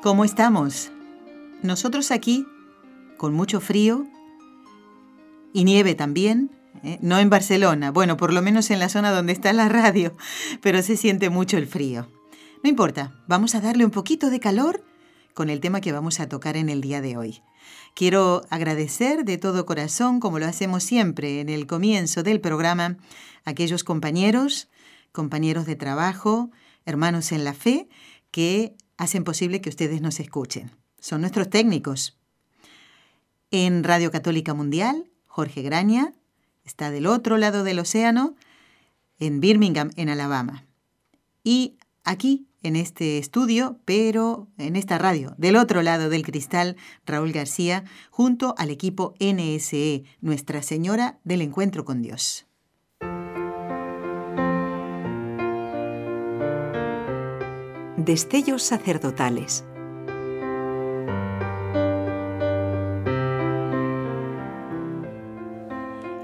¿Cómo estamos? Nosotros aquí, con mucho frío y nieve también, ¿eh? no en Barcelona, bueno, por lo menos en la zona donde está la radio, pero se siente mucho el frío. No importa, vamos a darle un poquito de calor con el tema que vamos a tocar en el día de hoy. Quiero agradecer de todo corazón, como lo hacemos siempre en el comienzo del programa, a aquellos compañeros, compañeros de trabajo, hermanos en la fe, que hacen posible que ustedes nos escuchen. Son nuestros técnicos. En Radio Católica Mundial, Jorge Graña está del otro lado del océano, en Birmingham, en Alabama. Y aquí, en este estudio, pero en esta radio, del otro lado del cristal, Raúl García, junto al equipo NSE, Nuestra Señora del Encuentro con Dios. Destellos sacerdotales.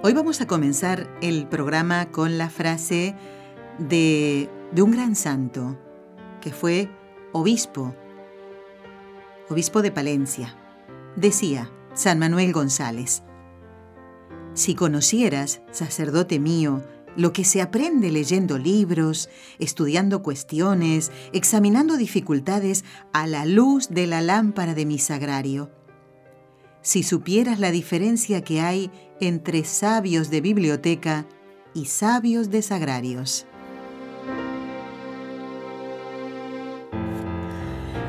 Hoy vamos a comenzar el programa con la frase de, de un gran santo, que fue obispo, obispo de Palencia. Decía San Manuel González, Si conocieras, sacerdote mío, lo que se aprende leyendo libros, estudiando cuestiones, examinando dificultades a la luz de la lámpara de mi sagrario. Si supieras la diferencia que hay entre sabios de biblioteca y sabios de sagrarios.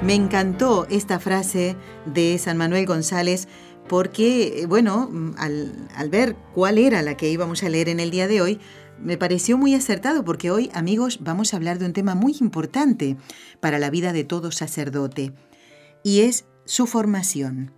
Me encantó esta frase de San Manuel González porque, bueno, al, al, ver cuál era la que íbamos a leer en el día de hoy, me pareció muy acertado porque hoy, amigos, vamos a hablar de un tema muy importante para la vida de todo sacerdote, y es su formación.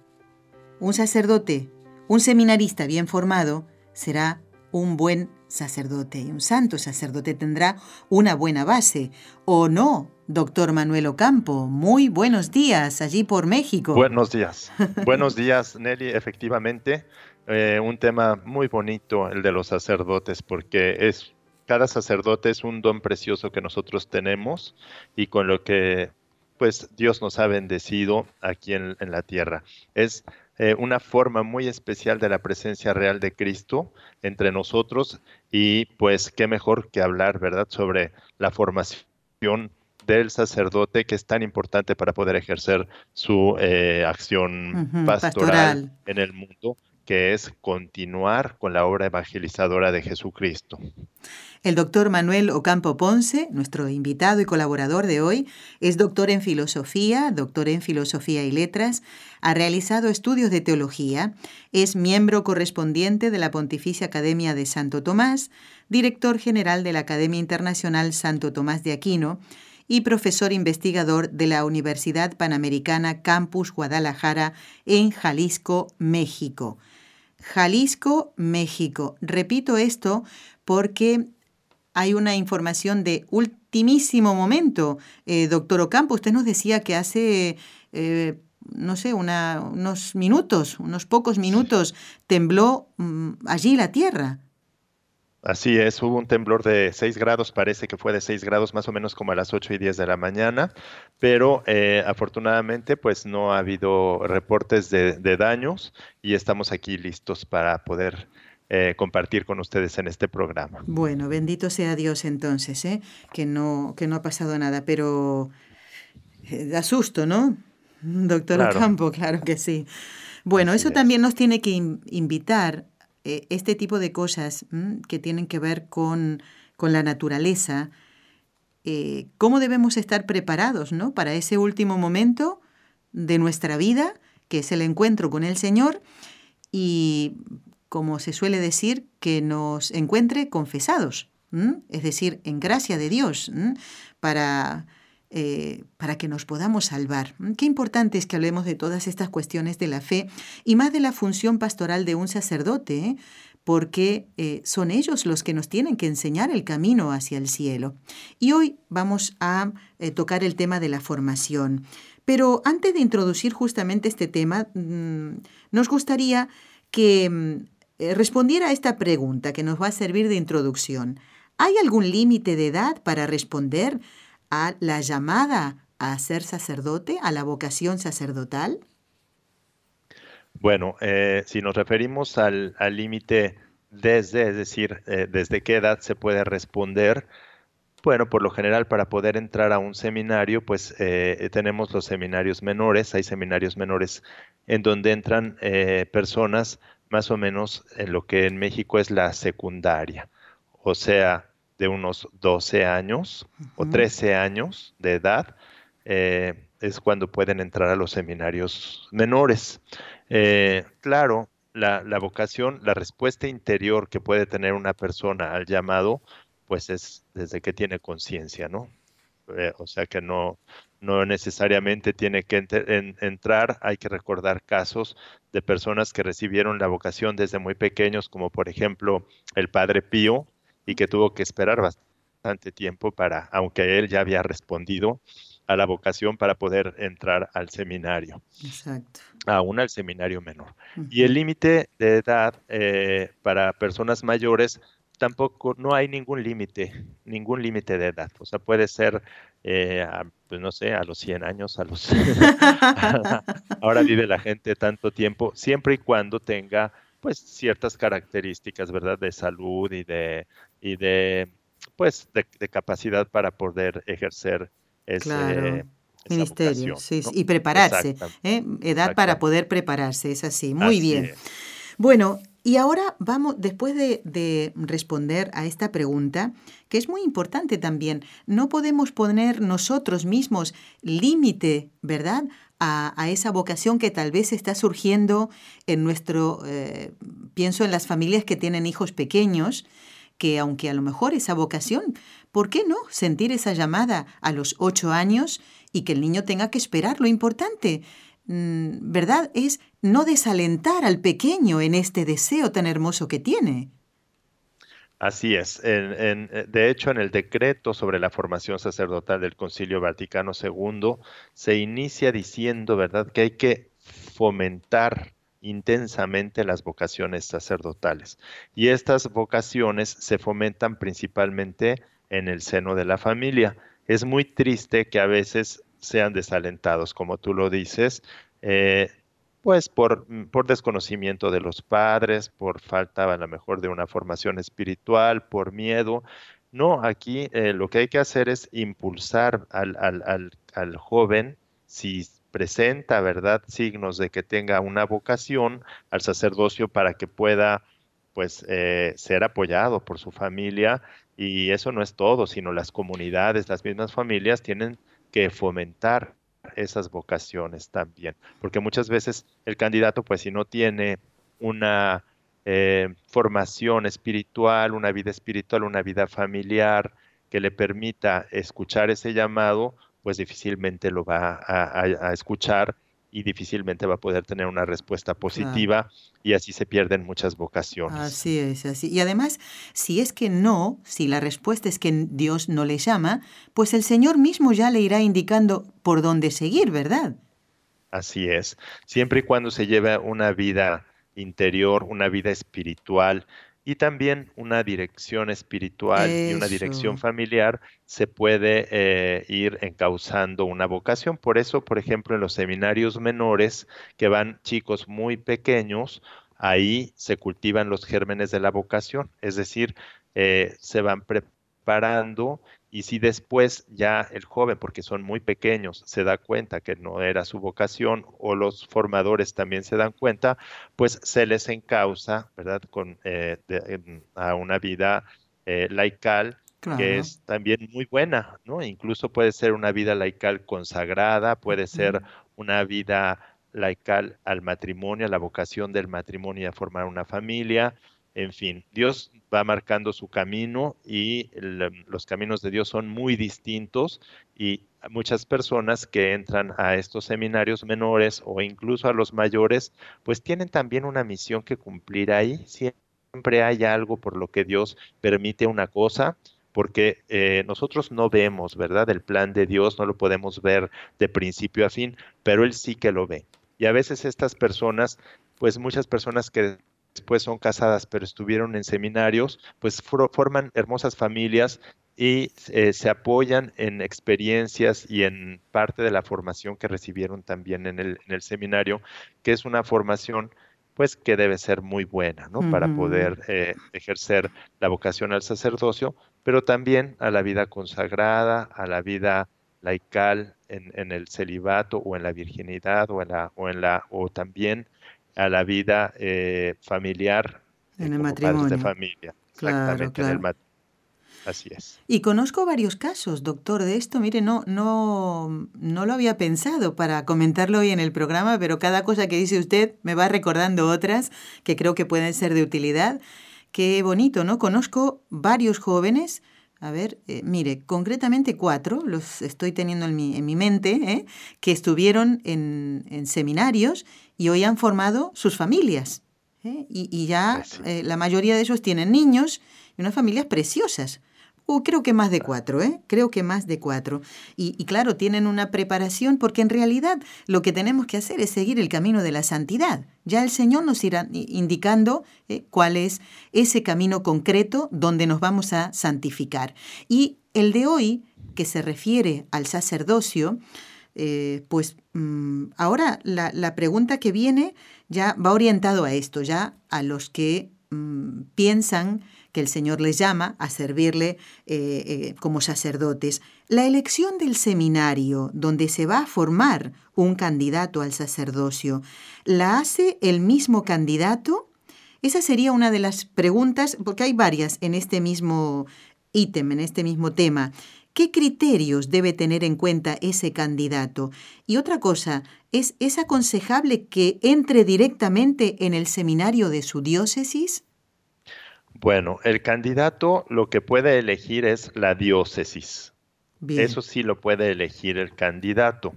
Un sacerdote, un seminarista bien formado, será un buen sacerdote y un santo sacerdote tendrá una buena base. ¿O no, doctor Manuel Ocampo? Muy buenos días allí por México. Buenos días. buenos días, Nelly. Efectivamente, eh, un tema muy bonito el de los sacerdotes porque es cada sacerdote es un don precioso que nosotros tenemos y con lo que pues Dios nos ha bendecido aquí en, en la tierra. Es eh, una forma muy especial de la presencia real de Cristo entre nosotros y pues qué mejor que hablar, ¿verdad?, sobre la formación del sacerdote que es tan importante para poder ejercer su eh, acción pastoral, pastoral en el mundo que es continuar con la obra evangelizadora de Jesucristo. El doctor Manuel Ocampo Ponce, nuestro invitado y colaborador de hoy, es doctor en filosofía, doctor en filosofía y letras, ha realizado estudios de teología, es miembro correspondiente de la Pontificia Academia de Santo Tomás, director general de la Academia Internacional Santo Tomás de Aquino y profesor investigador de la Universidad Panamericana Campus Guadalajara en Jalisco, México. Jalisco, México. Repito esto porque hay una información de ultimísimo momento. Eh, doctor Ocampo, usted nos decía que hace, eh, no sé, unos minutos, unos pocos minutos, tembló mm, allí la tierra. Así es, hubo un temblor de 6 grados, parece que fue de 6 grados más o menos como a las 8 y 10 de la mañana, pero eh, afortunadamente pues no ha habido reportes de, daños y estamos aquí listos para poder eh, compartir con ustedes en este programa. Bueno, bendito sea Dios entonces, ¿eh? que, no, que no ha pasado nada, pero da susto, ¿no? Doctor Ocampo, claro que sí. Bueno, eso también nos tiene que invitar eh, este tipo de cosas que tienen que ver con, la naturaleza, eh, cómo debemos estar preparados ¿no? para ese último momento de nuestra vida, que es el encuentro con el Señor, y como se suele decir, que nos encuentre confesados, es decir, en gracia de Dios, para eh, para que nos podamos salvar. Qué importante es que hablemos de todas estas cuestiones de la fe y más de la función pastoral de un sacerdote, ¿eh? porque eh, son ellos los que nos tienen que enseñar el camino hacia el cielo. Y hoy vamos a tocar el tema de la formación. Pero antes de introducir justamente este tema, mm, nos gustaría que mm, respondiera a esta pregunta que nos va a servir de introducción. ¿Hay algún límite de edad para responder a la llamada a ser sacerdote, a la vocación sacerdotal? Bueno, eh, si nos referimos al límite desde, es decir, eh, desde qué edad se puede responder, bueno, por lo general para poder entrar a un seminario, pues eh, tenemos los seminarios menores, hay seminarios menores en donde entran personas más o menos en lo que en México es la secundaria, o sea, de unos 12 años o 13 años de edad, eh, es cuando pueden entrar a los seminarios menores. Eh, claro, la, vocación, la respuesta interior que puede tener una persona al llamado, pues es desde que tiene conciencia, ¿no? Eh, o sea que no, no necesariamente tiene que entrar, hay que recordar casos de personas que recibieron la vocación desde muy pequeños, como por ejemplo el Padre Pío, y que tuvo que esperar bastante tiempo para, aunque él ya había respondido a la vocación para poder entrar al seminario. Exacto. Aún al seminario menor. Y el límite de edad eh, para personas mayores tampoco, no hay ningún límite, ningún límite de edad. O sea, puede ser, eh, pues no sé, a los 100 años, a los... ahora vive la gente tanto tiempo, siempre y cuando tenga pues ciertas características, ¿verdad? De salud y de, y de pues de, capacidad para poder ejercer ese ministerio, sí, y prepararse, ¿eh? edad para poder prepararse, es así, muy bien. Bueno, y ahora vamos, después de, de, responder a esta pregunta, que es muy importante también, no podemos poner nosotros mismos límite, ¿verdad? A, a, esa vocación que tal vez está surgiendo en nuestro, eh, pienso en las familias que tienen hijos pequeños, que aunque a lo mejor esa vocación, ¿por qué no sentir esa llamada a los ocho años y que el niño tenga que esperar? Lo importante, mm, ¿verdad? Es no desalentar al pequeño en este deseo tan hermoso que tiene. Así es. de hecho, en el decreto sobre la formación sacerdotal del Concilio Vaticano II se inicia diciendo, ¿verdad?, que hay que fomentar intensamente las vocaciones sacerdotales. Y estas vocaciones se fomentan principalmente en el seno de la familia. Es muy triste que a veces sean desalentados, como tú lo dices, eh, pues por, por, desconocimiento de los padres, por falta a lo mejor de una formación espiritual, por miedo. No, aquí eh, lo que hay que hacer es impulsar al, al, al joven, si presenta, ¿verdad?, signos de que tenga una vocación al sacerdocio para que pueda, pues, eh, ser apoyado por su familia. Y eso no es todo, sino las comunidades, las mismas familias tienen que fomentar esas vocaciones también, porque muchas veces el candidato, pues, si no tiene una eh, formación espiritual, una vida espiritual, una vida familiar que le permita escuchar ese llamado, pues difícilmente lo va a, escuchar y difícilmente va a poder tener una respuesta positiva y así se pierden muchas vocaciones. Así es, así. Y además, si es que no, si la respuesta es que Dios no le llama, pues el Señor mismo ya le irá indicando por dónde seguir, ¿verdad? Así es. Siempre y cuando se lleve una vida interior, una vida espiritual, y también una dirección espiritual y una dirección familiar se puede eh, ir encauzando una vocación. Por eso, por ejemplo, en los seminarios menores que van chicos muy pequeños, ahí se cultivan los gérmenes de la vocación, es decir, eh, se van preparando y si después ya el joven, porque son muy pequeños, se da cuenta que no era su vocación o los formadores también se dan cuenta, pues se les encausa, ¿verdad?, con, eh, a una vida eh, laical que es también muy buena, ¿no? Incluso puede ser una vida laical consagrada, puede ser una vida laical al matrimonio, a la vocación del matrimonio y a formar una familia, En fin, Dios va marcando su camino y los caminos de Dios son muy distintos y muchas personas que entran a estos seminarios menores o incluso a los mayores, pues tienen también una misión que cumplir ahí. Siempre hay algo por lo que Dios permite una cosa, porque eh, nosotros no vemos, ¿verdad? El plan de Dios no lo podemos ver de principio a fin, pero Él sí que lo ve. Y a veces estas personas, pues muchas personas que después son casadas, pero estuvieron en seminarios, pues forman hermosas familias y eh, se apoyan en experiencias y en parte de la formación que recibieron también en el, en el seminario, que es una formación pues que debe ser muy buena, ¿no? Para poder eh, ejercer la vocación al sacerdocio, pero también a la vida consagrada, a la vida laical en, en el celibato o en la virginidad o en la, o en la, o también a la vida eh, familiar en el matrimonio. de familia. Exactamente, en el matrimonio. Así es. Y conozco varios casos, doctor, de esto. Mire, no, no, no lo había pensado para comentarlo hoy en el programa, pero cada cosa que dice usted me va recordando otras que creo que pueden ser de utilidad. Qué bonito, ¿no? Conozco varios jóvenes. A ver, eh, mire, concretamente cuatro, los estoy teniendo en mi, en mi mente, ¿eh? que estuvieron en, en seminarios y hoy han formado sus familias. ¿eh? Y, ya pues eh, la mayoría de ellos tienen niños y unas familias preciosas. Uh, creo que más de cuatro, ¿eh? Creo que más de cuatro. Y, claro, tienen una preparación porque en realidad lo que tenemos que hacer es seguir el camino de la santidad. Ya el Señor nos irá indicando ¿eh? cuál es ese camino concreto donde nos vamos a santificar. Y el de hoy, que se refiere al sacerdocio, eh, pues mm, ahora la, pregunta que viene ya va orientado a esto, ya a los que mm, piensan que el Señor les llama a servirle eh, eh, como sacerdotes. La elección del seminario donde se va a formar un candidato al sacerdocio, ¿la hace el mismo candidato? Esa sería una de las preguntas, porque hay varias en este mismo ítem, en este mismo tema. ¿Qué criterios debe tener en cuenta ese candidato? Y otra cosa, ¿es, ¿es aconsejable que entre directamente en el seminario de su diócesis? Bueno, el candidato lo que puede elegir es la diócesis. Eso sí lo puede elegir el candidato.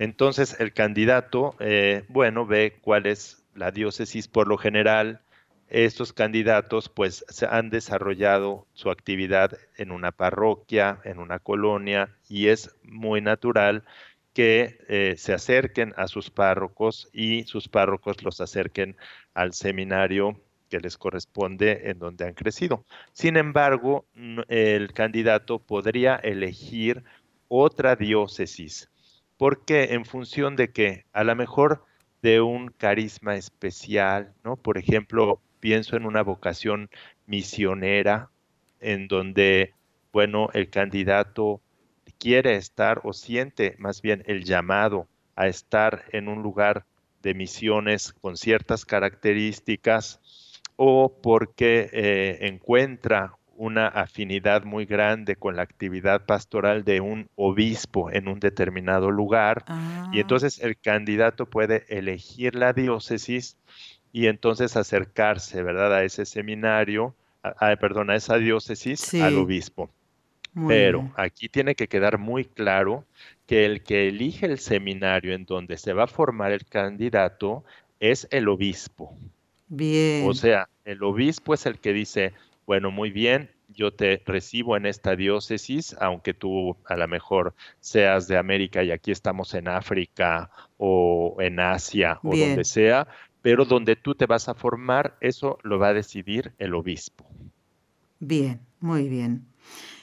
Entonces, el candidato, eh, bueno, ve cuál es la diócesis por lo general estos candidatos pues se han desarrollado su actividad en una parroquia, en una colonia y es muy natural que eh, se acerquen a sus párrocos y sus párrocos los acerquen al seminario que les corresponde en donde han crecido. Sin embargo, el candidato podría elegir otra diócesis, porque en función de que a lo mejor de un carisma especial, ¿no? Por ejemplo, pienso en una vocación misionera en donde, bueno, el candidato quiere estar o siente más bien el llamado a estar en un lugar de misiones con ciertas características o porque eh, encuentra una afinidad muy grande con la actividad pastoral de un obispo en un determinado lugar y ah. entonces el candidato puede elegir la diócesis y entonces acercarse, ¿verdad?, a ese seminario, a, perdón, a esa diócesis, al obispo. Pero aquí tiene que quedar muy claro que el que elige el seminario en donde se va a formar el candidato es el obispo. Bien. O sea, el obispo es el que dice, bueno, muy bien, yo te recibo en esta diócesis, aunque tú a lo mejor seas de América y aquí estamos en África o en Asia o donde sea, pero donde tú te vas a formar, eso lo va a decidir el obispo. Bien, muy bien.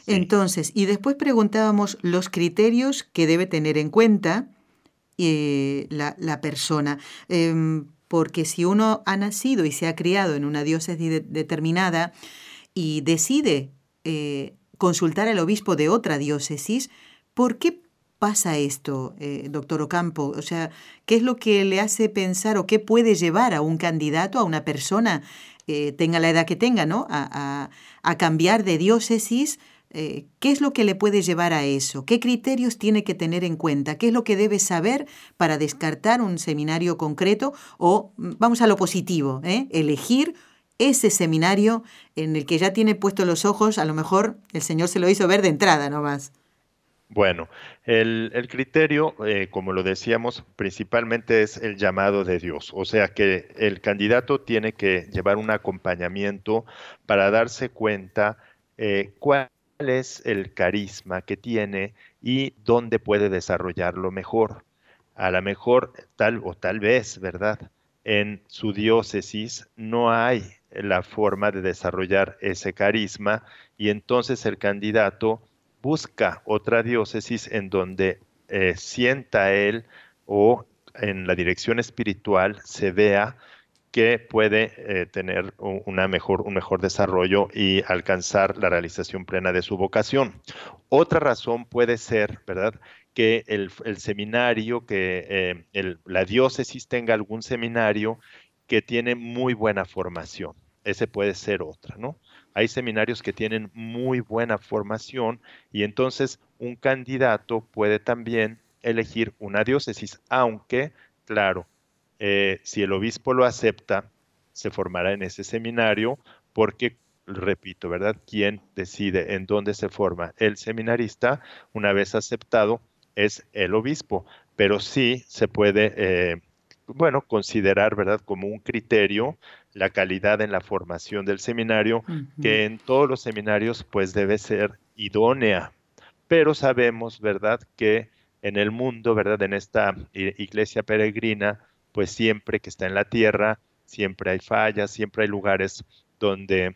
Entonces, y después preguntábamos los criterios que debe tener en cuenta eh, la, persona. Em, porque si uno ha nacido y se ha criado en una diócesis determinada y decide eh, consultar al obispo de otra diócesis, ¿por qué pasa esto, eh, doctor Ocampo? O sea, ¿qué es lo que le hace pensar o qué puede llevar a un candidato, a una persona, eh, tenga la edad que tenga, ¿no? A, cambiar de diócesis. Eh, ¿Qué es lo que le puede llevar a eso? ¿Qué criterios tiene que tener en cuenta? ¿Qué es lo que debe saber para descartar un seminario concreto? O mm, vamos a lo positivo, elegir ese seminario en el que ya tiene puestos los ojos, a lo mejor el Señor se lo hizo ver de entrada nomás. Bueno, el, criterio, eh, como lo decíamos, principalmente es el llamado de Dios, o sea que el candidato tiene que llevar un acompañamiento para darse cuenta eh, cuál es el carisma que tiene y dónde puede desarrollarlo mejor. A lo mejor, tal o tal vez, ¿verdad? En su diócesis no hay la forma de desarrollar ese carisma y entonces el candidato busca otra diócesis en donde eh, sienta él o en la dirección espiritual se vea que puede eh, tener una mejor, un mejor desarrollo y alcanzar la realización plena de su vocación. Otra razón puede ser, ¿verdad? Que el, seminario, que eh, la diócesis tenga algún seminario que tiene muy buena formación. Ese puede ser otra, ¿no? Hay seminarios que tienen muy buena formación y entonces un candidato puede también elegir una diócesis, aunque, claro, eh, si el obispo lo acepta, se formará en ese seminario porque, repito, ¿verdad? ¿Quién decide en dónde se forma? El seminarista, una vez aceptado, es el obispo, pero sí se puede, eh, bueno, considerar, ¿verdad? Como un criterio la calidad en la formación del seminario, que en todos los seminarios pues debe ser idónea. Pero sabemos, ¿verdad?, que en el mundo, ¿verdad?, en esta iglesia peregrina, pues siempre que está en la tierra, siempre hay fallas, siempre hay lugares donde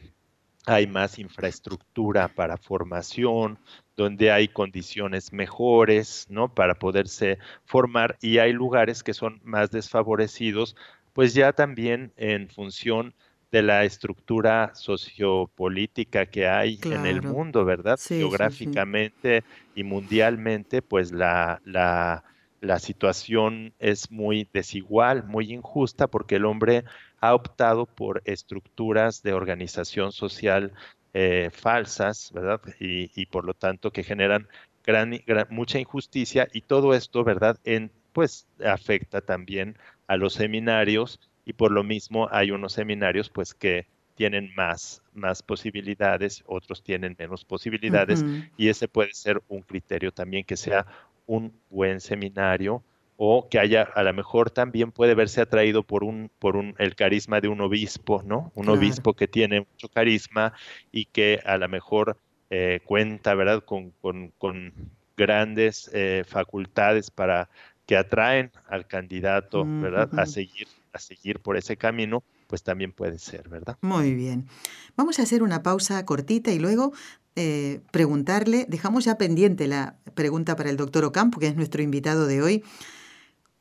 hay más infraestructura para formación, donde hay condiciones mejores, ¿no? Para poderse formar y hay lugares que son más desfavorecidos pues ya también en función de la estructura sociopolítica que hay en el mundo, ¿verdad? Geográficamente y mundialmente, pues la, la, la, situación es muy desigual, muy injusta, porque el hombre ha optado por estructuras de organización social eh, falsas, ¿verdad? Y, y, por lo tanto que generan gran, mucha injusticia y todo esto, ¿verdad? En, pues afecta también a los seminarios y por lo mismo hay unos seminarios pues que tienen más, más posibilidades, otros tienen menos posibilidades y ese puede ser un criterio también que sea un buen seminario o que haya, a lo mejor también puede verse atraído por un, por un, el carisma de un obispo, ¿no? Un obispo que tiene mucho carisma y que a lo mejor eh, cuenta, ¿verdad? Con, con, grandes eh, facultades para que atraen al candidato, ¿verdad? A seguir, a seguir por ese camino, pues también puede ser, ¿verdad? Muy bien. Vamos a hacer una pausa cortita y luego eh, preguntarle, dejamos ya pendiente la pregunta para el doctor Ocampo, que es nuestro invitado de hoy,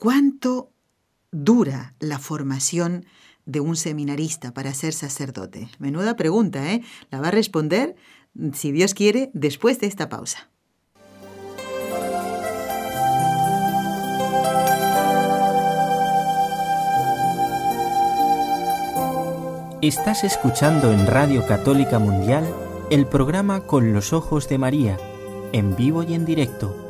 ¿cuánto dura la formación de un seminarista para ser sacerdote? Menuda pregunta, ¿eh? La va a responder, si Dios quiere, después de esta pausa. Estás escuchando en Radio Católica Mundial el programa Con los Ojos de María, en vivo y en directo,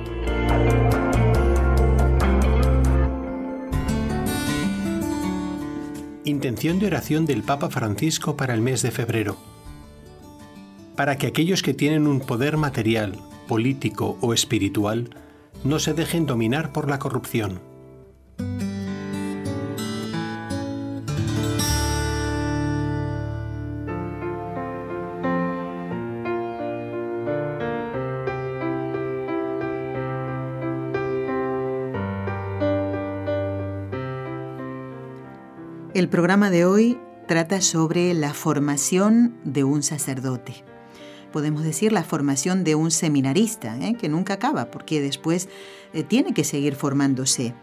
Intención de oración del Papa Francisco para el mes de febrero. Para que aquellos que tienen un poder material, político o espiritual no se dejen dominar por la corrupción El programa de hoy trata sobre la formación de un sacerdote. Podemos decir la formación de un seminarista, ¿eh? que nunca acaba, porque después eh, tiene que seguir formándose.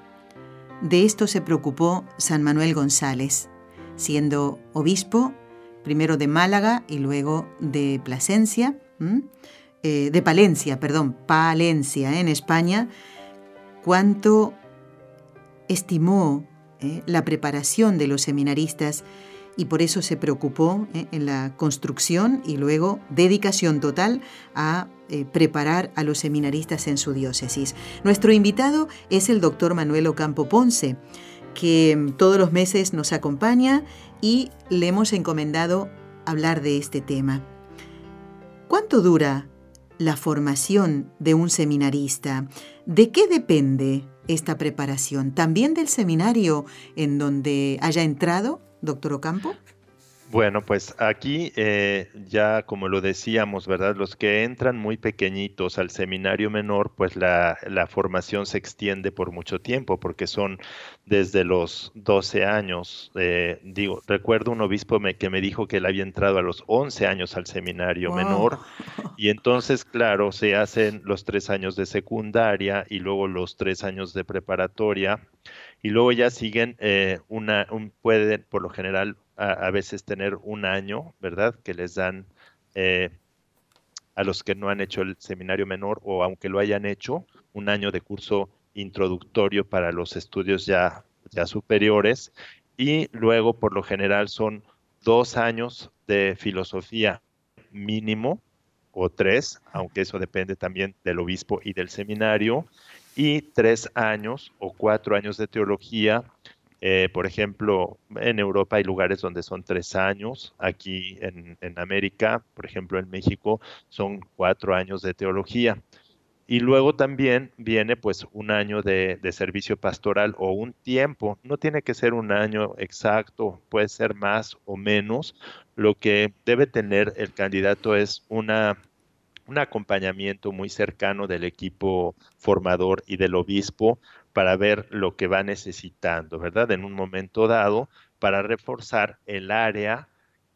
De esto se preocupó San Manuel González. Siendo obispo, primero de Málaga y luego de Plasencia, eh, de Palencia, perdón, Palencia en España, cuánto estimó eh, la preparación de los seminaristas y por eso se preocupó eh, en la construcción y luego dedicación total a eh, preparar a los seminaristas en su diócesis. Nuestro invitado es el doctor Manuel Ocampo Ponce, que mm, todos los meses nos acompaña y le hemos encomendado hablar de este tema. ¿Cuánto dura la formación de un seminarista? ¿De qué depende esta preparación? ¿También del seminario en donde haya entrado? doctor Ocampo? Bueno, pues aquí eh, ya como lo decíamos, ¿verdad? Los que entran muy pequeñitos al seminario menor, pues la, formación se extiende por mucho tiempo, porque son desde los 12 años. Eh, digo, recuerdo un obispo que me dijo que él había entrado a los 11 años al seminario menor, y entonces, claro, se hacen los tres años de secundaria y luego los tres años de preparatoria, y luego ya siguen eh, una, un, pueden por lo general a, veces tener un año, ¿verdad? Que les dan eh, a los que no han hecho el seminario menor o aunque lo hayan hecho, un año de curso introductorio para los estudios ya, ya superiores y luego por lo general son dos años de filosofía mínimo o tres, aunque eso depende también del obispo y del seminario, y tres años o cuatro años de teología. Eh, por ejemplo, en Europa hay lugares donde son tres años, aquí en, América, por ejemplo en México, son cuatro años de teología. Y luego también viene pues un año de, de, servicio pastoral o un tiempo, no tiene que ser un año exacto, puede ser más o menos. Lo que debe tener el candidato es una un acompañamiento muy cercano del equipo formador y del obispo para ver lo que va necesitando, ¿verdad? En un momento dado, para reforzar el área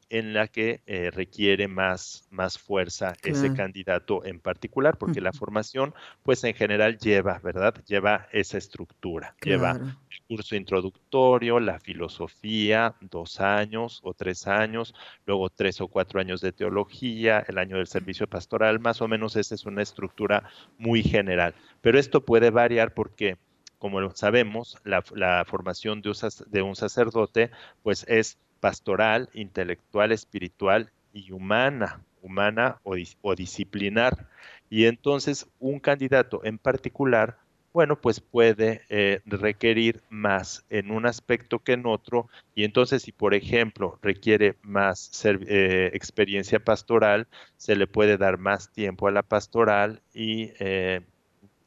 en la que eh, requiere más, más fuerza ese candidato en particular, porque la formación, pues en general lleva, ¿verdad? Lleva esa estructura, lleva el curso introductorio, la filosofía, dos años o tres años, luego tres o cuatro años de teología, el año del servicio pastoral, más o menos esa es una estructura muy general. Pero esto puede variar porque como sabemos, la, formación de un sacerdote, pues es pastoral, intelectual, espiritual y humana, humana o, disciplinar. Y entonces un candidato en particular, bueno, pues puede eh, requerir más en un aspecto que en otro. Y entonces si, por ejemplo, requiere más eh, experiencia pastoral, se le puede dar más tiempo a la pastoral y eh,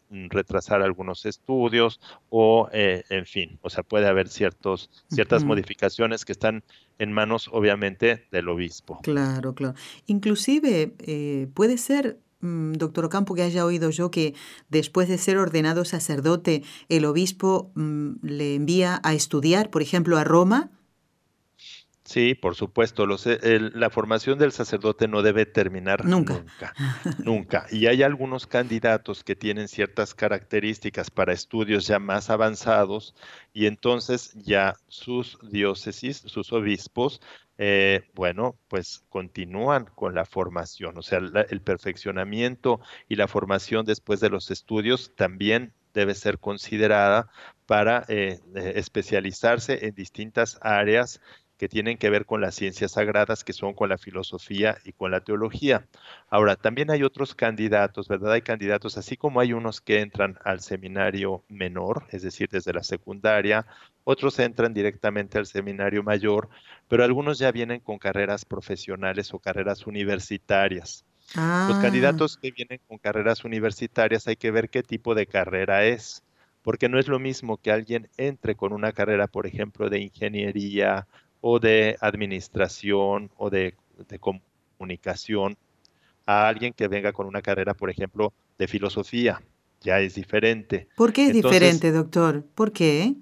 retrasar algunos estudios o, eh, en fin, o sea, puede haber ciertos, ciertas modificaciones que están en manos, obviamente, del obispo. Claro, claro. Inclusive eh, puede ser mm, doctor Ocampo, que haya oído yo que después de ser ordenado sacerdote, el obispo mm, le envía a estudiar, por ejemplo, a Roma Sí, por supuesto. la formación del sacerdote no debe terminar nunca. nunca. Y hay algunos candidatos que tienen ciertas características para estudios ya más avanzados y entonces ya sus diócesis, sus obispos, eh, bueno, pues continúan con la formación. O sea, el perfeccionamiento y la formación después de los estudios también debe ser considerada para eh, eh, especializarse en distintas áreas que tienen que ver con las ciencias sagradas, que son con la filosofía y con la teología. Ahora, también hay otros candidatos, ¿verdad? Hay candidatos, así como hay unos que entran al seminario menor, es decir, desde la secundaria, otros entran directamente al seminario mayor, pero algunos ya vienen con carreras profesionales o carreras universitarias. Los ah. candidatos que vienen con carreras universitarias hay que ver qué tipo de carrera es, porque no es lo mismo que alguien entre con una carrera, por ejemplo, de ingeniería o de administración o de, comunicación a alguien que venga con una carrera, por ejemplo, de filosofía. Ya es diferente. ¿Por qué es diferente, doctor? ¿Por qué?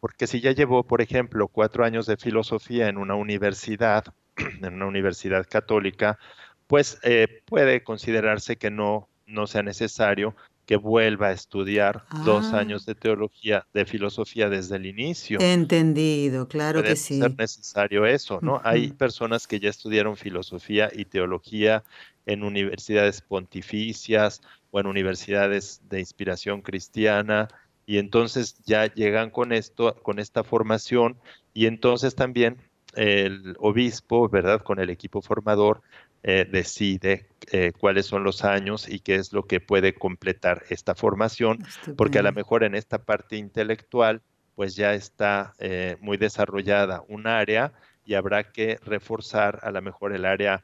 porque si ya llevó, por ejemplo, cuatro años de filosofía en una universidad, en una universidad católica, pues eh, puede considerarse que no, no sea necesario que vuelva a estudiar dos Ah. años de teología, de filosofía desde el inicio. Entendido, claro Puede que sí. ser necesario eso, ¿no? Hay personas que ya estudiaron filosofía y teología en universidades pontificias o en universidades de inspiración cristiana y entonces ya llegan con esto, con esta formación y entonces también el obispo, ¿verdad? Con el equipo formador eh, decide eh, cuáles son los años y qué es lo que puede completar esta formación, porque a lo mejor en esta parte intelectual pues ya está eh, muy desarrollada un área y habrá que reforzar a lo mejor el área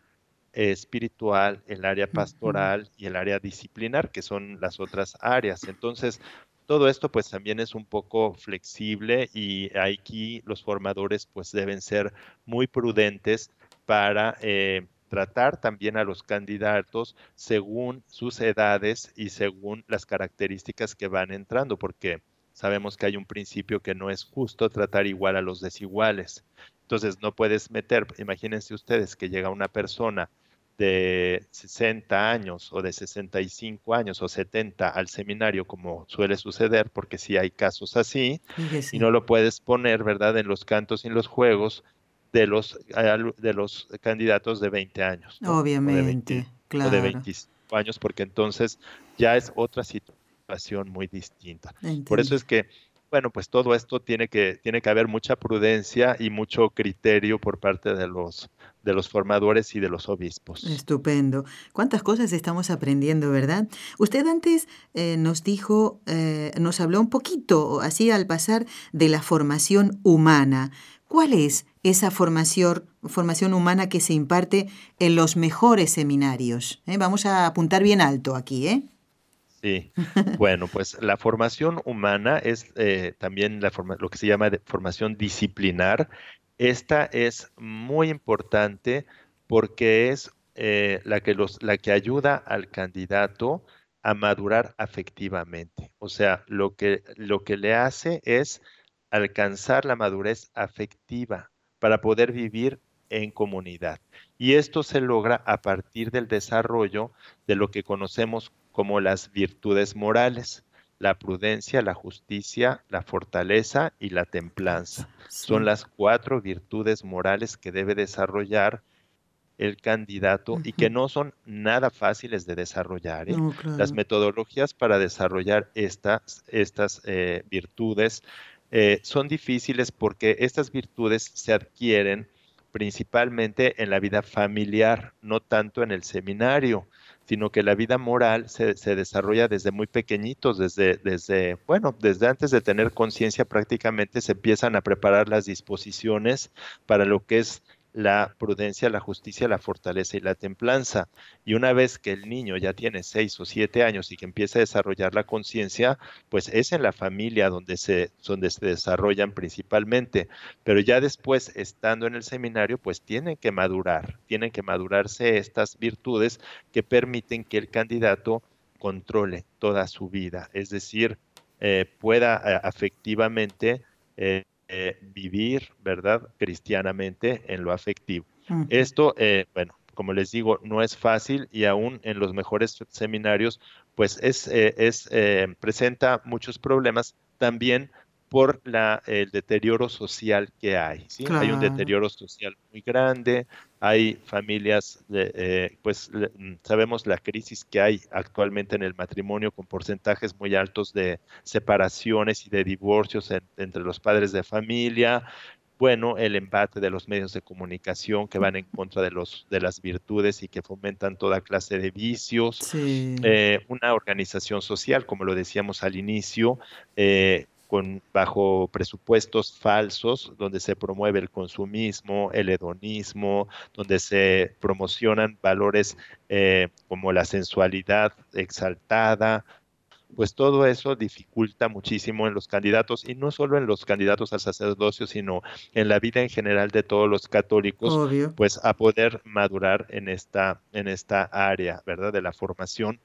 espiritual, el área pastoral y el área disciplinar, que son las otras áreas. Entonces, todo esto pues también es un poco flexible y aquí los formadores pues deben ser muy prudentes para eh, tratar también a los candidatos según sus edades y según las características que van entrando, porque sabemos que hay un principio que no es justo tratar igual a los desiguales. Entonces no puedes meter, imagínense ustedes que llega una persona de 60 años o de 65 años o 70 al seminario, como suele suceder, porque sí hay casos así, y no lo puedes poner, ¿verdad?, en los cantos y en los juegos de los, de los candidatos de 20 años, ¿no? O de 20 Obviamente, o de claro. 25 años, porque entonces ya es otra situación muy distinta. Por eso es que, bueno, pues todo esto tiene que, tiene que haber mucha prudencia y mucho criterio por parte de los, de los formadores y de los obispos. Estupendo. ¿Cuántas cosas estamos aprendiendo, verdad? Usted antes eh, nos dijo, eh, nos habló un poquito, así al pasar, de la formación humana. ¿Cuál es esa formación, formación humana que se imparte en los mejores seminarios? ¿Eh? Vamos a apuntar bien alto aquí, ¿eh? Sí, bueno, pues la formación humana es eh, también la forma- lo que se llama de formación disciplinar. Esta es muy importante porque es eh, la que los, la que ayuda al candidato a madurar afectivamente. O sea, lo que, lo que le hace es alcanzar la madurez afectiva para poder vivir en comunidad. Y esto se logra a partir del desarrollo de lo que conocemos como las virtudes morales, la prudencia, la justicia, la fortaleza y la templanza. Son las cuatro virtudes morales que debe desarrollar el candidato y que no son nada fáciles de desarrollar. ¿eh? No, Las metodologías para desarrollar estas, estas eh, virtudes eh, son difíciles porque estas virtudes se adquieren principalmente en la vida familiar, no tanto en el seminario, sino que la vida moral se, se desarrolla desde muy pequeñitos, desde, desde, bueno, desde antes de tener conciencia prácticamente se empiezan a preparar las disposiciones para lo que es la prudencia, la justicia, la fortaleza y la templanza. Y una vez que el niño ya tiene seis o siete años y que empieza a desarrollar la conciencia, pues es en la familia donde se, donde se desarrollan principalmente. Pero ya después, estando en el seminario, pues tienen que madurar, tienen que madurarse estas virtudes que permiten que el candidato controle toda su vida, es decir, eh, pueda eh, afectivamente eh, eh, vivir, ¿verdad?, cristianamente en lo afectivo. Esto, eh, bueno, como les digo, no es fácil y aún en los mejores seminarios, pues es, eh, es eh, presenta muchos problemas también por la, el deterioro social que hay. ¿sí? Hay un deterioro social muy grande, hay familias, de, eh, pues sabemos la crisis que hay actualmente en el matrimonio con porcentajes muy altos de separaciones y de divorcios en- entre los padres de familia. Bueno, el embate de los medios de comunicación que van en contra de, los, de las virtudes y que fomentan toda clase de vicios Sí. eh, una organización social, como lo decíamos al inicio, eh, con, bajo presupuestos falsos, donde se promueve el consumismo, el hedonismo, donde se promocionan valores eh, como la sensualidad exaltada, pues todo eso dificulta muchísimo en los candidatos y no solo en los candidatos al sacerdocio, sino en la vida en general de todos los católicos, Obvio. pues a poder madurar en esta, en esta área, ¿verdad? De la formación,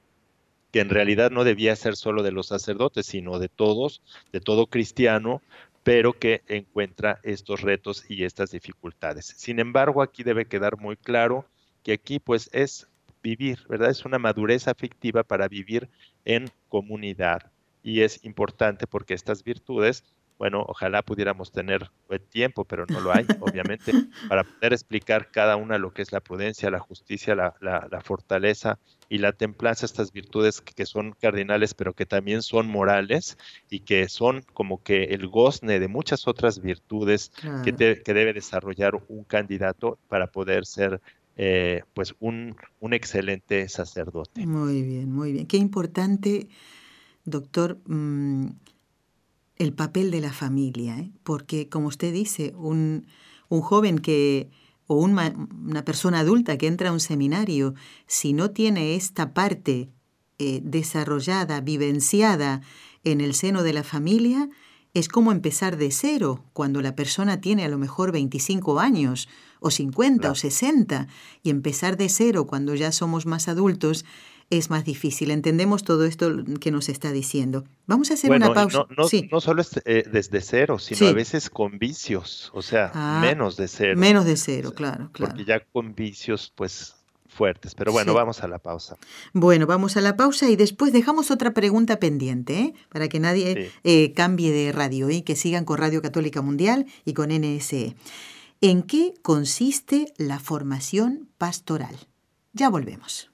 que en realidad no debía ser solo de los sacerdotes, sino de todos, de todo cristiano, pero que encuentra estos retos y estas dificultades. Sin embargo, aquí debe quedar muy claro que aquí pues es vivir, ¿verdad? Es una madurez afectiva para vivir en comunidad. Y es importante porque estas virtudes bueno, ojalá pudiéramos tener tiempo, pero no lo hay, obviamente, para poder explicar cada una lo que es la prudencia, la justicia, la, la, fortaleza y la templanza, estas virtudes que, son cardinales, pero que también son morales y que son como que el gozne de muchas otras virtudes que, que, debe desarrollar un candidato para poder ser eh, pues un, un excelente sacerdote. Muy bien, muy bien. Qué importante, doctor. El papel de la familia, ¿eh? porque como usted dice, un, un joven que o una persona adulta que entra a un seminario, si no tiene esta parte eh, desarrollada, vivenciada en el seno de la familia, es como empezar de cero cuando la persona tiene a lo mejor 25 años o 50 o 60 y empezar de cero cuando ya somos más adultos es más difícil. Entendemos todo esto que nos está diciendo. Vamos a hacer una pausa. No, no, solo es, eh, desde cero, sino a veces con vicios, o sea, ah, menos de cero. Menos de cero, claro, claro. Porque ya con vicios, pues fuertes. Pero bueno, vamos a la pausa. Bueno, vamos a la pausa y después dejamos otra pregunta pendiente, ¿eh? para que nadie eh, cambie de radio y que sigan con Radio Católica Mundial y con NSE. ¿En qué consiste la formación pastoral? Ya volvemos.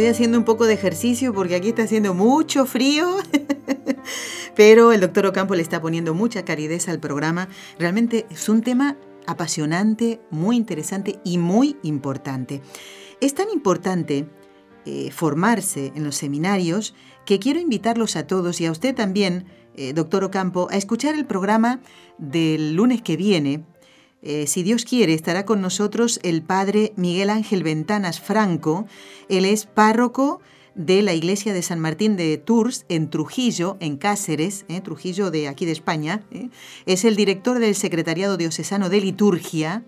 Estoy haciendo un poco de ejercicio porque aquí está haciendo mucho frío, pero el doctor Ocampo le está poniendo mucha caridez al programa. Realmente es un tema apasionante, muy interesante y muy importante. Es tan importante eh, formarse en los seminarios que quiero invitarlos a todos y a usted también, eh, doctor Ocampo, a escuchar el programa del lunes que viene eh, si Dios quiere, estará con nosotros el padre Miguel Ángel Ventanas Franco. Él es párroco de la iglesia de San Martín de Tours en Trujillo, en Cáceres, eh, Trujillo de aquí de España. Eh. Es el director del Secretariado Diocesano de Liturgia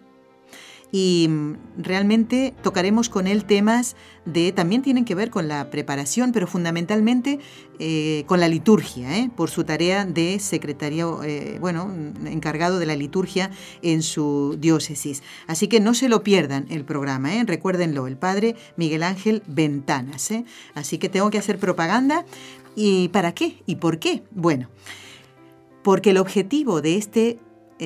y mm, realmente tocaremos con él temas de, también tienen que ver con la preparación, pero fundamentalmente eh, con la liturgia, ¿eh? por su tarea de secretario, eh, bueno, encargado de la liturgia en su diócesis. Así que no se lo pierdan el programa, recuérdenlo, el padre Miguel Ángel Ventanas. Así que tengo que hacer propaganda. ¿Y para qué? ¿Y por qué? Bueno, porque el objetivo de este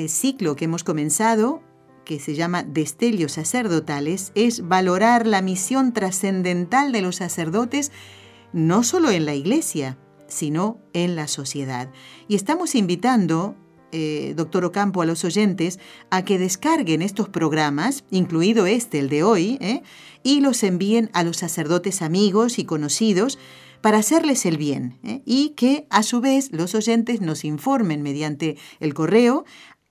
ciclo que hemos comenzado que se llama Destellos Sacerdotales, es valorar la misión trascendental de los sacerdotes no solo en la iglesia, sino en la sociedad. Y estamos invitando, eh, doctor Ocampo, a los oyentes a que descarguen estos programas, incluido este, el de hoy, eh, y los envíen a los sacerdotes amigos y conocidos para hacerles el bien eh, y que a su vez los oyentes nos informen mediante el correo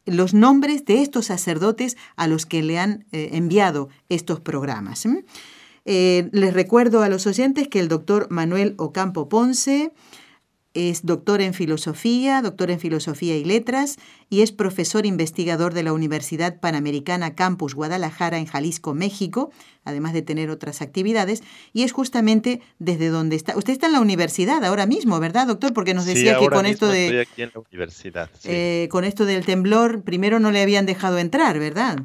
los nombres de estos sacerdotes a los que le han eh, enviado estos programas. Eh, les recuerdo a los oyentes que el doctor Manuel Ocampo Ponce es doctor en filosofía, doctor en filosofía y letras y es profesor investigador de la Universidad Panamericana Campus Guadalajara en Jalisco, México, además de tener otras actividades, y es justamente desde donde está. Usted está en la universidad ahora mismo, ¿verdad, doctor? Porque nos decía que con esto de... Estoy aquí en la universidad. Eh, con esto del temblor, primero no le habían dejado entrar, ¿verdad?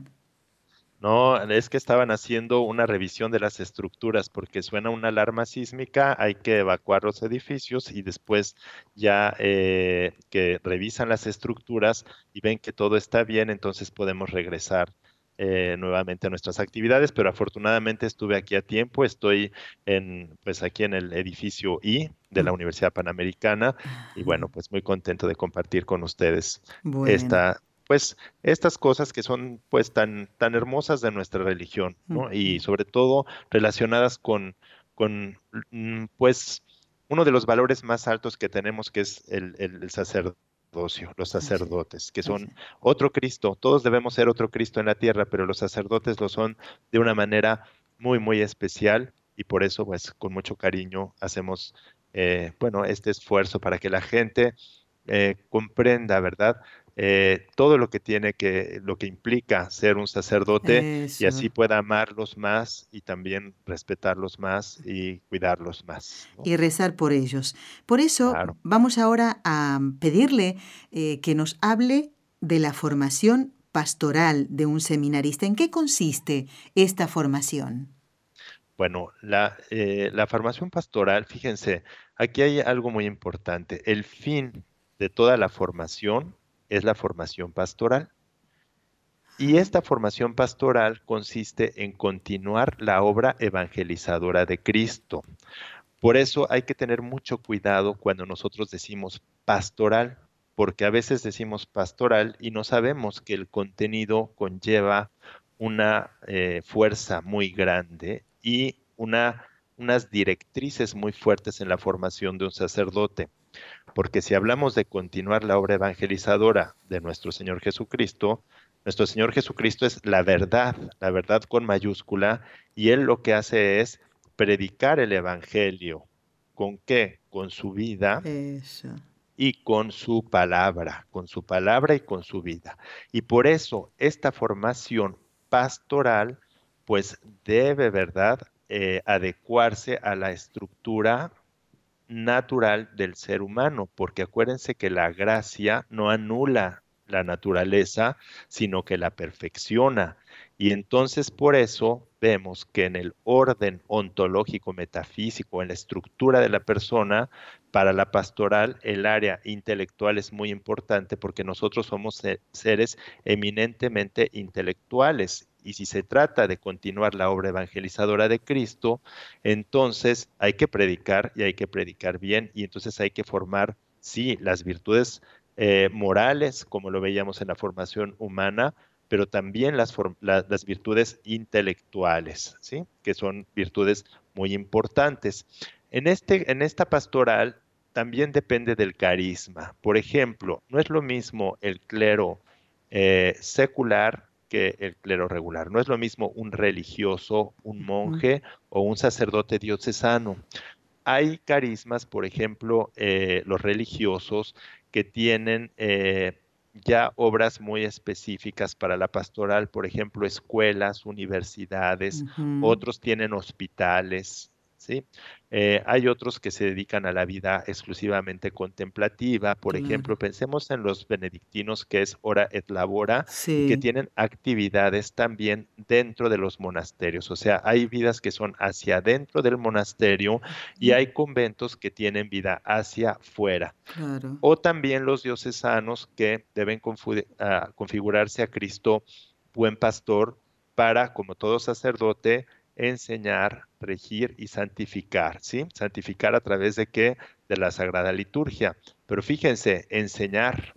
No, es que estaban haciendo una revisión de las estructuras porque suena una alarma sísmica, hay que evacuar los edificios y después ya eh, que revisan las estructuras y ven que todo está bien, entonces podemos regresar eh, nuevamente a nuestras actividades, pero afortunadamente estuve aquí a tiempo, estoy en, pues aquí en el edificio I de la Universidad Panamericana y bueno, pues muy contento de compartir con ustedes esta pues estas cosas que son pues tan, tan hermosas de nuestra religión, ¿no? Y sobre todo relacionadas con, con mm, pues uno de los valores más altos que tenemos, que es el, el, sacerdocio, los sacerdotes, que son otro Cristo. Todos debemos ser otro Cristo en la tierra, pero los sacerdotes lo son de una manera muy, muy especial y por eso, pues, con mucho cariño hacemos, eh, bueno, este esfuerzo para que la gente eh, comprenda, ¿verdad? Eh, todo lo que tiene que, lo que implica ser un sacerdote y así pueda amarlos más y también respetarlos más y cuidarlos más. Y rezar por ellos. Por eso vamos ahora a pedirle eh, que nos hable de la formación pastoral de un seminarista. ¿En qué consiste esta formación? Bueno, la, eh, la formación pastoral, fíjense, aquí hay algo muy importante. El fin de toda la formación es la formación pastoral. Y esta formación pastoral consiste en continuar la obra evangelizadora de Cristo. Por eso hay que tener mucho cuidado cuando nosotros decimos pastoral, porque a veces decimos pastoral y no sabemos que el contenido conlleva una eh, fuerza muy grande y una, unas directrices muy fuertes en la formación de un sacerdote. Porque si hablamos de continuar la obra evangelizadora de nuestro Señor Jesucristo, nuestro Señor Jesucristo es la verdad, la verdad con mayúscula, y Él lo que hace es predicar el Evangelio. ¿Con qué? Con su vida y con su palabra, con su palabra y con su vida. Y por eso esta formación pastoral, pues debe, ¿verdad?, eh, adecuarse a la estructura natural del ser humano, porque acuérdense que la gracia no anula la naturaleza, sino que la perfecciona. Y entonces por eso vemos que en el orden ontológico metafísico, en la estructura de la persona, para la pastoral el área intelectual es muy importante porque nosotros somos seres eminentemente intelectuales y si se trata de continuar la obra evangelizadora de Cristo, entonces hay que predicar y hay que predicar bien y entonces hay que formar, sí, las virtudes eh, morales, como lo veíamos en la formación humana, pero también las, las virtudes intelectuales, ¿sí? que son virtudes muy importantes. En, este, en esta pastoral también depende del carisma. Por ejemplo, no es lo mismo el clero eh, secular que el clero regular. No es lo mismo un religioso, un monje o un sacerdote diocesano. Hay carismas, por ejemplo, eh, los religiosos que tienen eh, ya obras muy específicas para la pastoral, por ejemplo, escuelas, universidades, otros tienen hospitales, ¿sí? Eh, hay otros que se dedican a la vida exclusivamente contemplativa. Por ejemplo, pensemos en los benedictinos, que es hora et labora, que tienen actividades también dentro de los monasterios. O sea, hay vidas que son hacia adentro del monasterio y hay conventos que tienen vida hacia fuera. O también los diocesanos que deben ah, configurarse a Cristo, buen pastor, para, como todo sacerdote, enseñar, regir y santificar, ¿sí? Santificar a través de qué? De la Sagrada Liturgia. Pero fíjense, enseñar.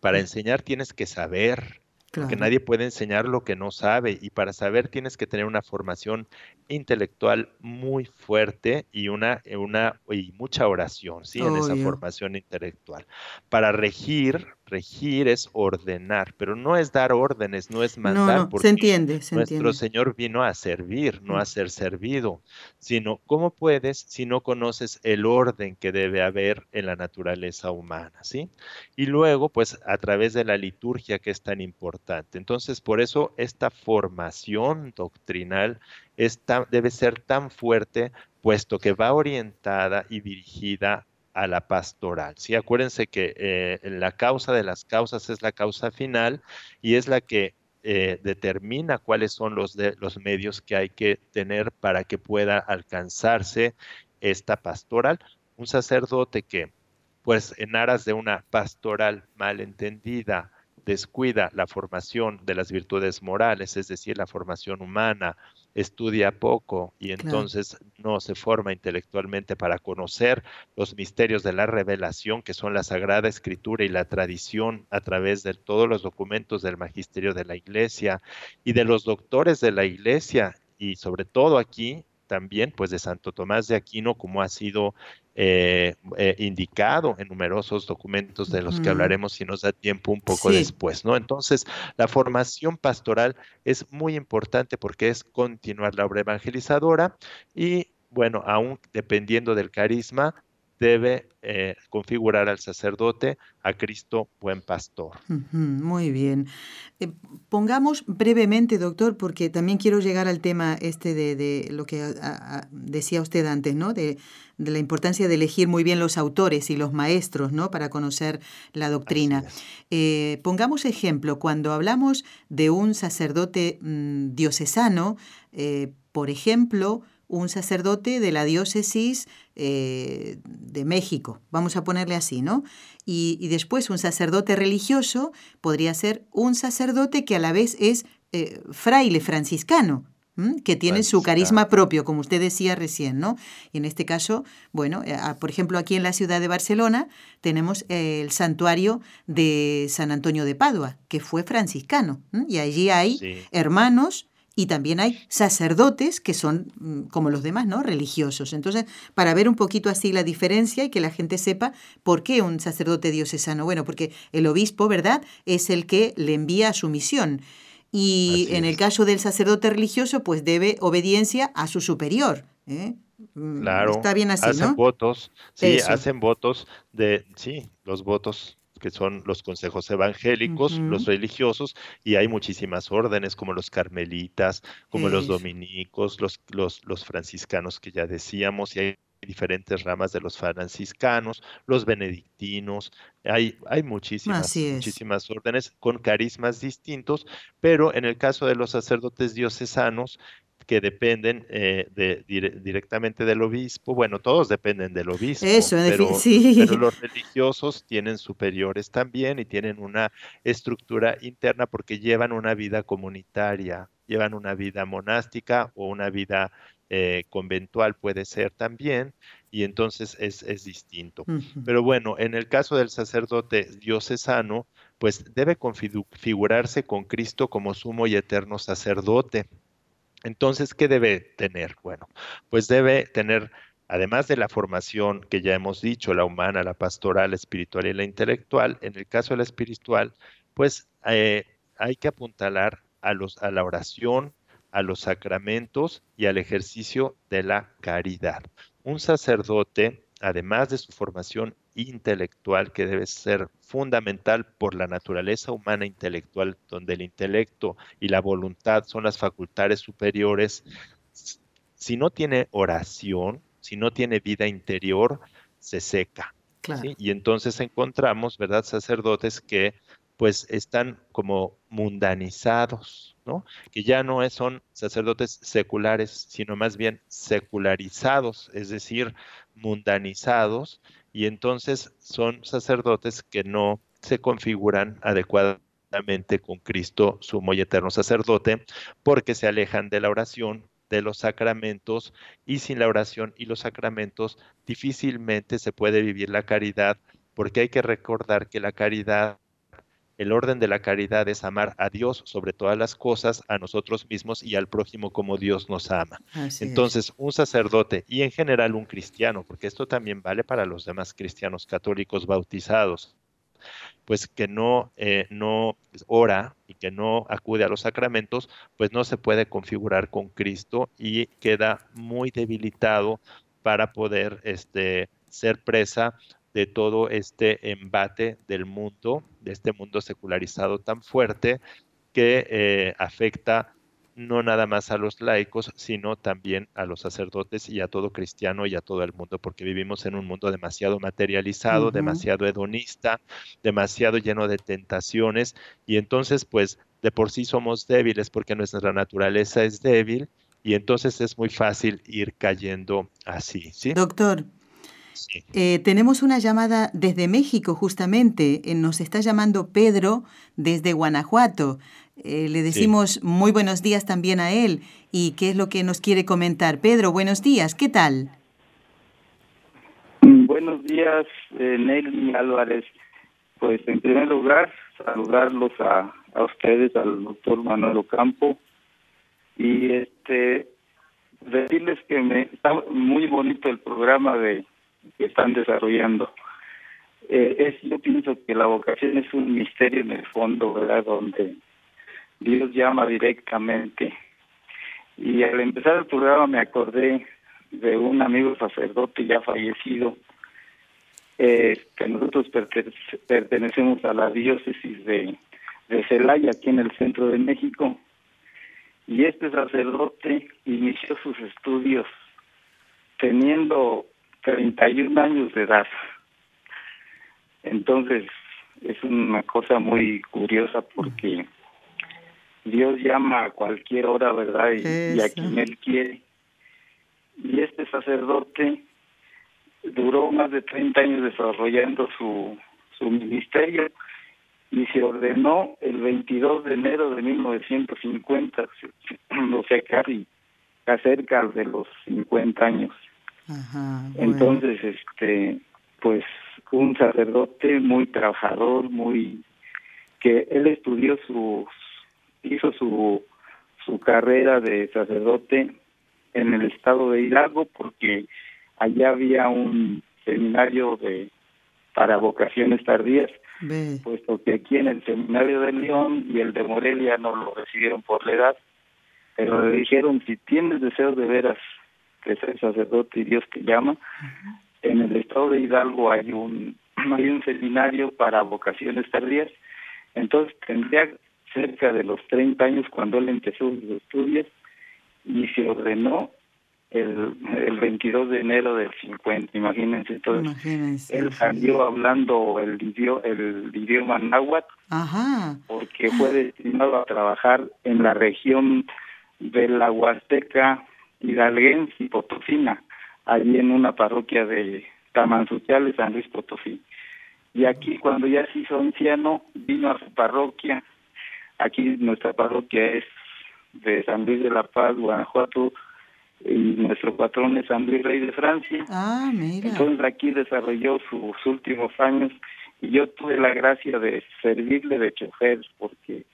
Para enseñar tienes que saber, porque nadie puede enseñar lo que no sabe y para saber tienes que tener una formación intelectual muy fuerte y una, una y mucha oración, ¿sí? En esa formación intelectual. Para regir, regir es ordenar, pero no es dar órdenes, no es mandar. No, se entiende, se nuestro Señor vino a servir, no a ser servido, sino cómo puedes si no conoces el orden que debe haber en la naturaleza humana, ¿sí? Y luego, pues a través de la liturgia que es tan importante. Entonces, por eso esta formación doctrinal debe ser tan fuerte, puesto que va orientada y dirigida a la pastoral. ¿sí? Acuérdense que eh, la causa de las causas es la causa final y es la que eh, determina cuáles son los, de, los medios que hay que tener para que pueda alcanzarse esta pastoral. Un sacerdote que, pues en aras de una pastoral mal entendida, descuida la formación de las virtudes morales, es decir, la formación humana, estudia poco y entonces no se forma intelectualmente para conocer los misterios de la revelación, que son la Sagrada Escritura y la tradición a través de todos los documentos del magisterio de la Iglesia y de los doctores de la Iglesia y sobre todo aquí también pues de Santo Tomás de Aquino, como ha sido eh, eh, indicado en numerosos documentos de los que hablaremos si nos da tiempo un poco después, ¿no? Entonces, la formación pastoral es muy importante porque es continuar la obra evangelizadora y, bueno, aún dependiendo del carisma, debe eh, configurar al sacerdote a Cristo buen pastor. muy bien. Eh, pongamos brevemente, doctor, porque también quiero llegar al tema este de, lo que decía usted antes, ¿no? De, la importancia de elegir muy bien los autores y los maestros, ¿no? Para conocer la doctrina. Eh, pongamos ejemplo, cuando hablamos de un sacerdote mm, diocesano, por ejemplo, un sacerdote de la diócesis eh, de México, vamos a ponerle así, ¿no? Y, después un sacerdote religioso podría ser un sacerdote que a la vez es eh, fraile franciscano, que tiene su carisma propio, como usted decía recién, ¿no? Y en este caso, bueno, eh, por ejemplo, aquí en la ciudad de Barcelona tenemos el santuario de San Antonio de Padua, que fue franciscano, y allí hay hermanos y también hay sacerdotes que son mm, como los demás, ¿no? Religiosos. Entonces, para ver un poquito así la diferencia y que la gente sepa por qué un sacerdote diocesano. Bueno, porque el obispo, ¿verdad?, es el que le envía a su misión. Y en el caso del sacerdote religioso, pues debe obediencia a su superior. ¿eh? Mm, claro. Está bien así, hacen votos, sí, hacen votos de, sí, los votos que son los consejos evangélicos, los religiosos, y hay muchísimas órdenes como los carmelitas, como los dominicos, los, los, los franciscanos que ya decíamos, y hay diferentes ramas de los franciscanos, los benedictinos, hay, hay muchísimas, muchísimas órdenes con carismas distintos, pero en el caso de los sacerdotes diocesanos, que dependen eh, de, directamente del obispo. Bueno, todos dependen del obispo. Eso, pero, sí. pero los religiosos tienen superiores también y tienen una estructura interna porque llevan una vida comunitaria, llevan una vida monástica o una vida eh, conventual puede ser también, y entonces es, es distinto. Pero bueno, en el caso del sacerdote diocesano, pues debe configurarse con Cristo como sumo y eterno sacerdote. Entonces, ¿qué debe tener? Bueno, pues debe tener, además de la formación que ya hemos dicho, la humana, la pastoral, la espiritual y la intelectual, en el caso de la espiritual, pues eh, hay que apuntalar a, los, a la oración, a los sacramentos y al ejercicio de la caridad. Un sacerdote, además de su formación intelectual que debe ser fundamental por la naturaleza humana intelectual, donde el intelecto y la voluntad son las facultades superiores, si no tiene oración, si no tiene vida interior, se seca. Y entonces encontramos, ¿verdad?, sacerdotes que pues están como mundanizados, ¿no? Que ya no son sacerdotes seculares, sino más bien secularizados, es decir, mundanizados, y entonces son sacerdotes que no se configuran adecuadamente con Cristo, sumo y eterno sacerdote, porque se alejan de la oración, de los sacramentos, y sin la oración y los sacramentos difícilmente se puede vivir la caridad, porque hay que recordar que la caridad el orden de la caridad es amar a Dios sobre todas las cosas, a nosotros mismos y al prójimo como Dios nos ama. Entonces, un sacerdote y en general un cristiano, porque esto también vale para los demás cristianos católicos bautizados, pues que no, eh, no ora y que no acude a los sacramentos, pues no se puede configurar con Cristo y queda muy debilitado para poder este, ser presa de todo este embate del mundo, de este mundo secularizado tan fuerte que eh, afecta no nada más a los laicos, sino también a los sacerdotes y a todo cristiano y a todo el mundo, porque vivimos en un mundo demasiado materializado, demasiado hedonista, demasiado lleno de tentaciones, y entonces pues de por sí somos débiles porque nuestra naturaleza es débil, y entonces es muy fácil ir cayendo así, ¿sí? Doctor, eh, tenemos una llamada desde México, justamente. Eh, nos está llamando Pedro desde Guanajuato. Eh, le decimos muy buenos días también a él. ¿Y qué es lo que nos quiere comentar? Pedro, buenos días. ¿Qué tal? Buenos días, Nelly Álvarez. Pues en primer lugar, saludarlos a, a ustedes, al doctor Manuel Ocampo. Y este decirles que me está muy bonito el programa de que están desarrollando. Eh, es, yo pienso que la vocación es un misterio en el fondo, ¿verdad? Donde Dios llama directamente. Y al empezar el programa me acordé de un amigo sacerdote ya fallecido, eh, que nosotros pertenecemos a la diócesis de, de Celaya, aquí en el centro de México, y este sacerdote inició sus estudios teniendo 31 años de edad. Entonces, es una cosa muy curiosa porque Dios llama a cualquier hora, ¿verdad? Y, a quien Él quiere. Y este sacerdote duró más de 30 años desarrollando su, su ministerio y se ordenó el 22 de enero de 1950, o sea, casi acerca de los 50 años. Entonces, este, pues un sacerdote muy trabajador, muy que él estudió su hizo su su carrera de sacerdote en el estado de Hidalgo porque allá había un seminario de para vocaciones tardías puesto que aquí en el seminario de León y el de Morelia no lo recibieron por la edad, pero le dijeron, si tienes deseo de veras que seas sacerdote y Dios te llama, en el estado de Hidalgo hay un, hay un seminario para vocaciones tardías, entonces tendría cerca de los 30 años cuando él empezó sus estudios y se ordenó el, el 22 de enero del 50, imagínense. Entonces, él salió hablando el, idioma, el idioma náhuatl porque fue destinado a trabajar en la región de la Huasteca hidalguense y potosina, allí en una parroquia de Tamanzuchales, San Luis Potosí. Y aquí, cuando ya se hizo anciano, vino a su parroquia. Aquí nuestra parroquia es de San Luis de la Paz, Guanajuato, y nuestro patrón es San Rey de Francia. Ah, mira. Entonces aquí desarrolló sus últimos años y yo tuve la gracia de servirle de chofer porque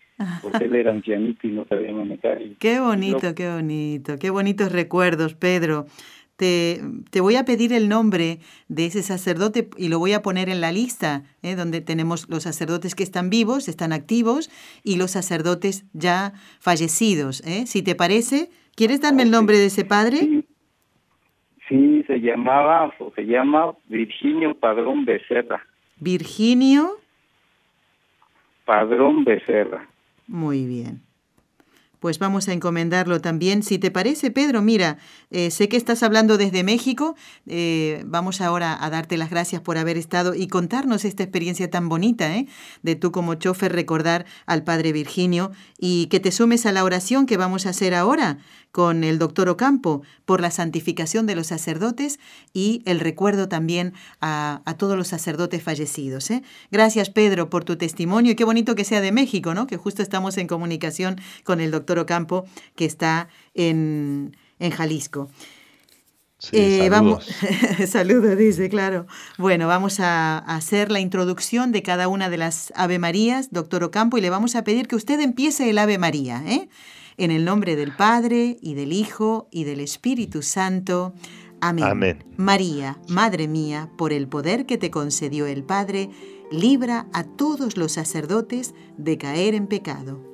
porque él era ancianito y no sabía manejar. qué bonito, qué bonito, qué bonitos recuerdos, Pedro. Te, te, voy a pedir el nombre de ese sacerdote y lo voy a poner en la lista, ¿eh? donde tenemos los sacerdotes que están vivos, están activos, y los sacerdotes ya fallecidos. ¿eh? Si te parece, ¿Quieres darme el nombre de ese padre? Sí, se llamaba, o se llama Virginio Padrón Becerra. Virginio Padrón Becerra. Muy bien pues vamos a encomendarlo también. Si te parece, Pedro, mira, eh, sé que estás hablando desde México, eh, vamos ahora a darte las gracias por haber estado y contarnos esta experiencia tan bonita, ¿eh? de tú como chofer recordar al Padre Virginio y que te sumes a la oración que vamos a hacer ahora con el doctor Ocampo por la santificación de los sacerdotes y el recuerdo también a, a todos los sacerdotes fallecidos. ¿eh? Gracias, Pedro, por tu testimonio y qué bonito que sea de México, ¿no? que justo estamos en comunicación con el doctor Ocampo, que está en, en Jalisco. Eh, vamos, saludos, dice, claro. Bueno, vamos a, hacer la introducción de cada una de las Ave Marías, doctor Ocampo, y le vamos a pedir que usted empiece el Ave María, ¿eh? En el nombre del Padre, y del Hijo, y del Espíritu Santo. Amén. Amén. María, Madre mía, por el poder que te concedió el Padre, libra a todos los sacerdotes de caer en pecado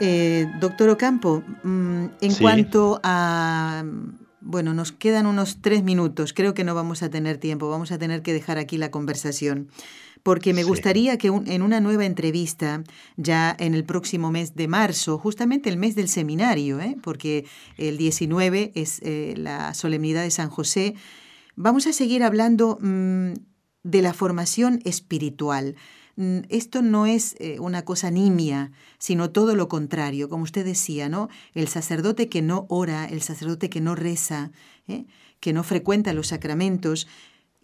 Eh, doctor Ocampo, mm, en cuanto a... Bueno, nos quedan unos tres minutos, creo que no vamos a tener tiempo, vamos a tener que dejar aquí la conversación, porque me gustaría que en una nueva entrevista, ya en el próximo mes de marzo, justamente el mes del seminario, ¿eh? porque el 19 es eh, la solemnidad de San José, vamos a seguir hablando mm, de la formación espiritual. Esto no es eh, una cosa nimia, sino todo lo contrario, como usted decía, ¿no? El sacerdote que no ora, el sacerdote que no reza, ¿eh? que no frecuenta los sacramentos,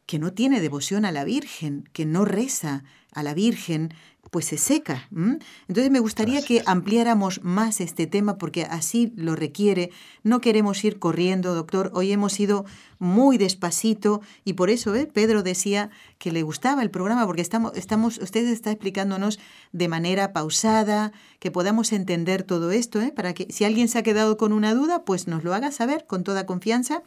que no tiene devoción a la Virgen, que no reza a la Virgen, pues se seca. Entonces me gustaría que ampliáramos más este tema porque así lo requiere. No queremos ir corriendo, doctor. Hoy hemos ido muy despacito y por eso ¿eh? Pedro decía que le gustaba el programa porque estamos, estamos, usted está explicándonos de manera pausada, que podamos entender todo esto, ¿eh? para que si alguien se ha quedado con una duda, pues nos lo haga saber con toda confianza.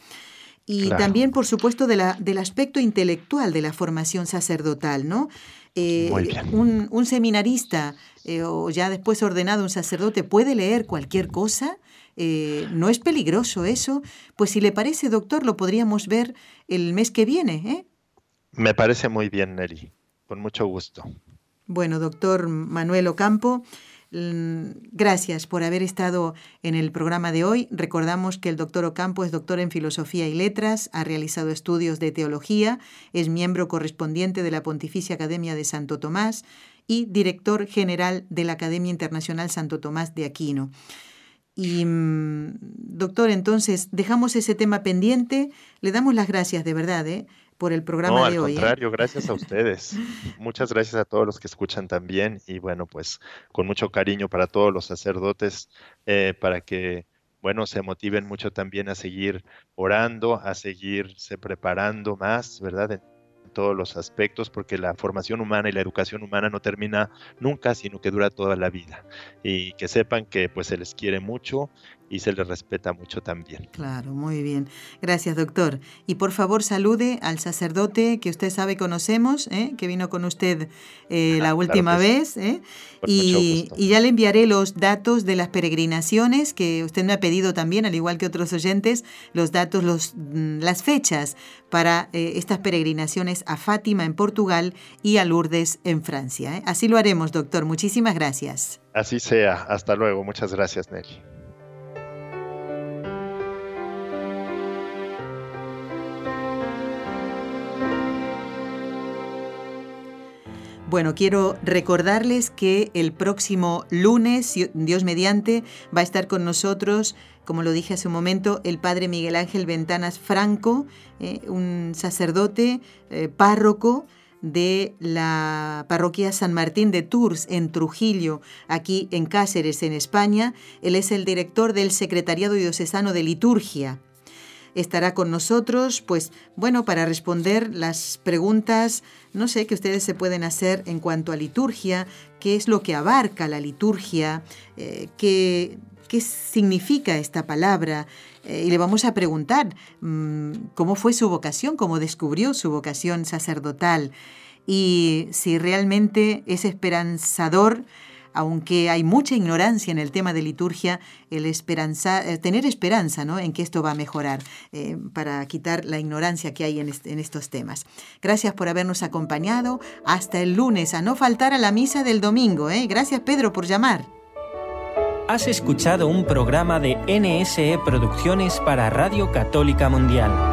Y también, por supuesto, de la, del aspecto intelectual de la formación sacerdotal, ¿no? Eh, un, seminarista eh, o ya después ordenado un sacerdote puede leer cualquier cosa. Eh, no es peligroso eso. Pues si le parece, doctor, lo podríamos ver el mes que viene. Me parece muy bien, Neri. Con mucho gusto. Bueno, doctor Manuel Ocampo. Gracias por haber estado en el programa de hoy. Recordamos que el doctor Ocampo es doctor en Filosofía y Letras, ha realizado estudios de teología, es miembro correspondiente de la Pontificia Academia de Santo Tomás y director general de la Academia Internacional Santo Tomás de Aquino. Y, mm, doctor, entonces, dejamos ese tema pendiente. Le damos las gracias, de verdad, ¿eh? Por el programa de hoy. Al ¿eh? contrario, gracias a ustedes. Muchas gracias a todos los que escuchan también y bueno, pues con mucho cariño para todos los sacerdotes, eh, para que, bueno, se motiven mucho también a seguir orando, a seguirse preparando más, ¿verdad? En todos los aspectos, porque la formación humana y la educación humana no termina nunca, sino que dura toda la vida. Y que sepan que pues se les quiere mucho y se le respeta mucho también. Claro, muy bien. Gracias, doctor. Y por favor salude al sacerdote que usted sabe conocemos, ¿eh? que vino con usted eh, la última vez. ¿eh? Y, y, ya le enviaré los datos de las peregrinaciones que usted me ha pedido también, al igual que otros oyentes, los datos, los, mm, las fechas para estas peregrinaciones a Fátima en Portugal y a Lourdes en Francia. Así lo haremos, doctor. Muchísimas gracias. Así sea. Hasta luego. Muchas gracias, Nelly. Bueno, quiero recordarles que el próximo lunes, Dios mediante, va a estar con nosotros, como lo dije hace un momento, el padre Miguel Ángel Ventanas Franco, eh, un sacerdote, eh, párroco de la parroquia San Martín de Tours en Trujillo, aquí en Cáceres, en España. Él es el director del Secretariado Diocesano de Liturgia estará con nosotros, pues bueno, para responder las preguntas, no sé, que ustedes se pueden hacer en cuanto a liturgia, qué es lo que abarca la liturgia, eh, qué, qué, significa esta palabra. Eh, y le vamos a preguntar mm, cómo fue su vocación, cómo descubrió su vocación sacerdotal y si realmente es esperanzador aunque hay mucha ignorancia en el tema de liturgia, el esperanza, eh, tener esperanza ¿no? en que esto va a mejorar eh, para quitar la ignorancia que hay en, estos temas. Gracias por habernos acompañado. Hasta el lunes, a no faltar a la misa del domingo. ¿eh? Gracias Pedro por llamar. Has escuchado un programa de NSE Producciones para Radio Católica Mundial.